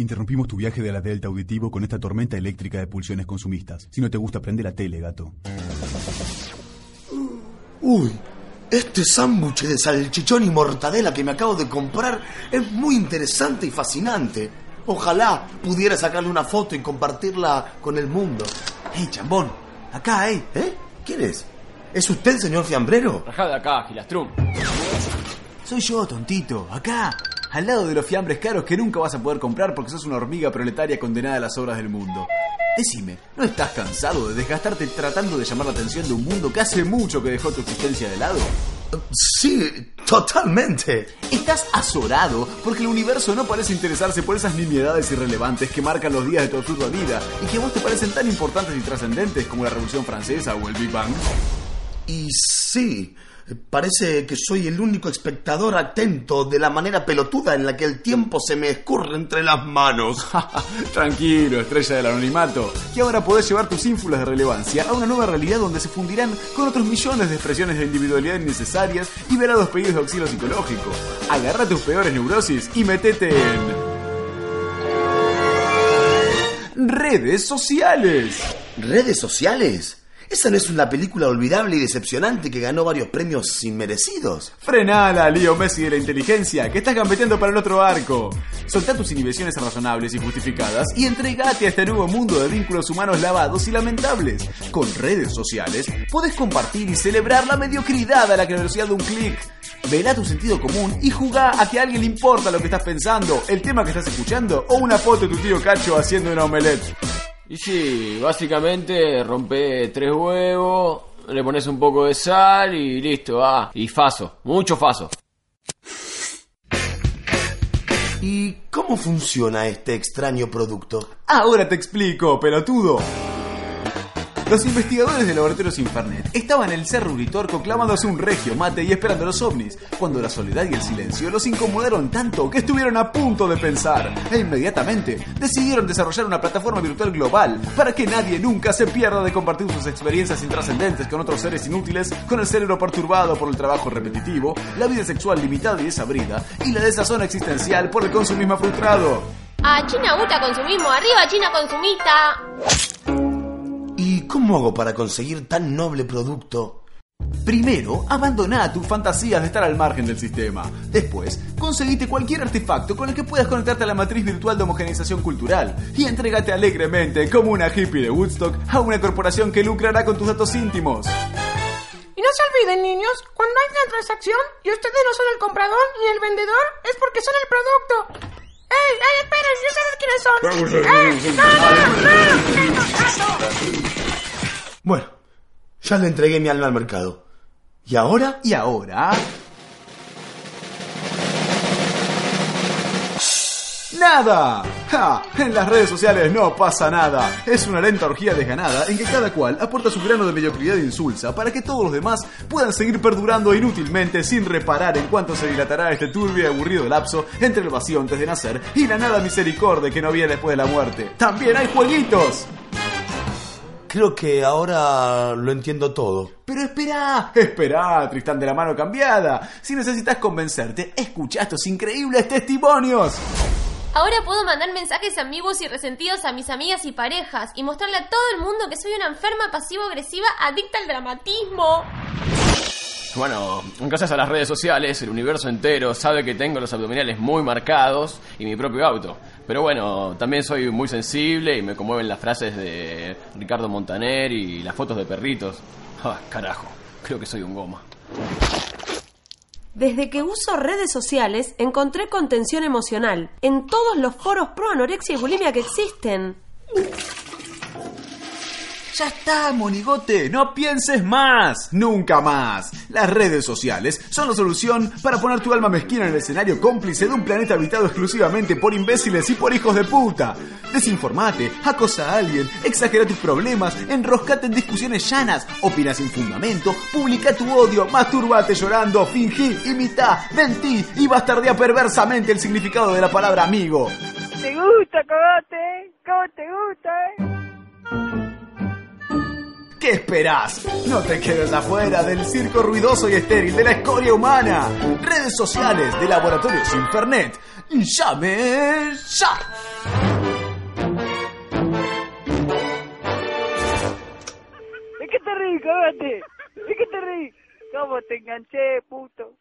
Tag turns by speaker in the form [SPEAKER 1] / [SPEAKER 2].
[SPEAKER 1] Interrumpimos tu viaje de la Delta auditivo con esta tormenta eléctrica de pulsiones consumistas. Si no te gusta, prende la tele, gato.
[SPEAKER 2] Uy, este sándwich de salchichón y mortadela que me acabo de comprar es muy interesante y fascinante. Ojalá pudiera sacarle una foto y compartirla con el mundo.
[SPEAKER 3] ¡Hey, chambón! Acá, eh.
[SPEAKER 2] ¿Eh? ¿Quién es? ¿Es usted, señor fiambrero?
[SPEAKER 4] Rajá de acá, Gilastrum.
[SPEAKER 3] Soy yo, tontito. Acá, al lado de los fiambres caros que nunca vas a poder comprar porque sos una hormiga proletaria condenada a las obras del mundo. Decime, ¿no estás cansado de desgastarte tratando de llamar la atención de un mundo que hace mucho que dejó tu existencia de lado?
[SPEAKER 2] Sí, totalmente.
[SPEAKER 3] Estás azorado porque el universo no parece interesarse por esas nimiedades irrelevantes que marcan los días de tu absurda vida y que a vos te parecen tan importantes y trascendentes como la Revolución Francesa o el Big Bang.
[SPEAKER 2] Y sí, parece que soy el único espectador atento de la manera pelotuda en la que el tiempo se me escurre entre las manos.
[SPEAKER 3] Tranquilo, estrella del anonimato, que ahora podés llevar tus ínfulas de relevancia a una nueva realidad donde se fundirán con otros millones de expresiones de individualidad innecesarias y verados pedidos de auxilio psicológico. Agarra tus peores neurosis y metete en... Redes sociales.
[SPEAKER 2] ¿Redes sociales? ¿Esa no es una película olvidable y decepcionante que ganó varios premios inmerecidos?
[SPEAKER 3] Frenala, Lío Messi de la inteligencia, que estás gambeteando para el otro arco. Soltá tus inhibiciones razonables y justificadas y entregate a este nuevo mundo de vínculos humanos lavados y lamentables. Con redes sociales podés compartir y celebrar la mediocridad a la velocidad de un clic. Velá tu sentido común y jugá a que a alguien le importa lo que estás pensando, el tema que estás escuchando o una foto de tu tío Cacho haciendo una omelette.
[SPEAKER 4] Y sí, básicamente rompe tres huevos, le pones un poco de sal y listo, ah. Y faso, mucho faso.
[SPEAKER 2] ¿Y cómo funciona este extraño producto?
[SPEAKER 3] Ahora te explico, pelotudo. Los investigadores del laboratorio Infernet estaban en el Cerro Uritorco clavándose un regio mate y esperando los ovnis, cuando la soledad y el silencio los incomodaron tanto que estuvieron a punto de pensar e inmediatamente decidieron desarrollar una plataforma virtual global para que nadie nunca se pierda de compartir sus experiencias intrascendentes con otros seres inútiles, con el cerebro perturbado por el trabajo repetitivo, la vida sexual limitada y desabrida y la desazón existencial por el consumismo frustrado.
[SPEAKER 5] A China gusta consumismo, arriba China consumista.
[SPEAKER 2] ¿Y cómo hago para conseguir tan noble producto?
[SPEAKER 3] Primero, abandona tus fantasías de estar al margen del sistema. Después, conseguite cualquier artefacto con el que puedas conectarte a la matriz virtual de homogeneización cultural y entrégate alegremente como una hippie de Woodstock a una corporación que lucrará con tus datos íntimos.
[SPEAKER 6] Y no se olviden, niños, cuando hay una transacción y ustedes no son el comprador ni el vendedor, es porque son el producto. ¡Ey, ey, esperen! ¿Yo sabes quiénes son? ¡Ey! ¡No, no, no! ¡No!
[SPEAKER 2] Bueno, ya le entregué mi alma al mercado. ¿Y ahora?
[SPEAKER 3] Y ahora... ¡Nada! ¡Ja! En las redes sociales no pasa nada. Es una lenta orgía desganada en que cada cual aporta su grano de mediocridad e insulsa para que todos los demás puedan seguir perdurando inútilmente sin reparar en cuánto se dilatará este turbio y aburrido lapso entre el vacío antes de nacer y la nada misericordia que no viene después de la muerte. ¡También hay jueguitos!
[SPEAKER 2] Creo que ahora lo entiendo todo.
[SPEAKER 3] Pero espera, espera, Tristán de la mano cambiada. Si necesitas convencerte, escucha estos increíbles testimonios.
[SPEAKER 5] Ahora puedo mandar mensajes ambiguos y resentidos a mis amigas y parejas y mostrarle a todo el mundo que soy una enferma pasivo-agresiva adicta al dramatismo.
[SPEAKER 4] Bueno, gracias a las redes sociales, el universo entero sabe que tengo los abdominales muy marcados y mi propio auto. Pero bueno, también soy muy sensible y me conmueven las frases de Ricardo Montaner y las fotos de perritos. Ah, carajo, creo que soy un goma.
[SPEAKER 7] Desde que uso redes sociales, encontré contención emocional en todos los foros pro anorexia y bulimia que existen.
[SPEAKER 3] Ya está, monigote, no pienses más, nunca más. Las redes sociales son la solución para poner tu alma mezquina en el escenario cómplice de un planeta habitado exclusivamente por imbéciles y por hijos de puta. Desinformate, acosa a alguien, exagera tus problemas, enroscate en discusiones llanas, opina sin fundamento, publica tu odio, masturbate llorando, fingí, imita, mentí y bastardea perversamente el significado de la palabra amigo.
[SPEAKER 6] ¿Te gusta, cogote? ¿Cómo te gusta, eh?
[SPEAKER 3] ¿Qué esperás? No te quedes afuera del circo ruidoso y estéril de la escoria humana. Redes sociales de Laboratorios Infernet. Llame ya.
[SPEAKER 8] ¿De qué te ¿De qué te ¿Cómo te enganché, puto?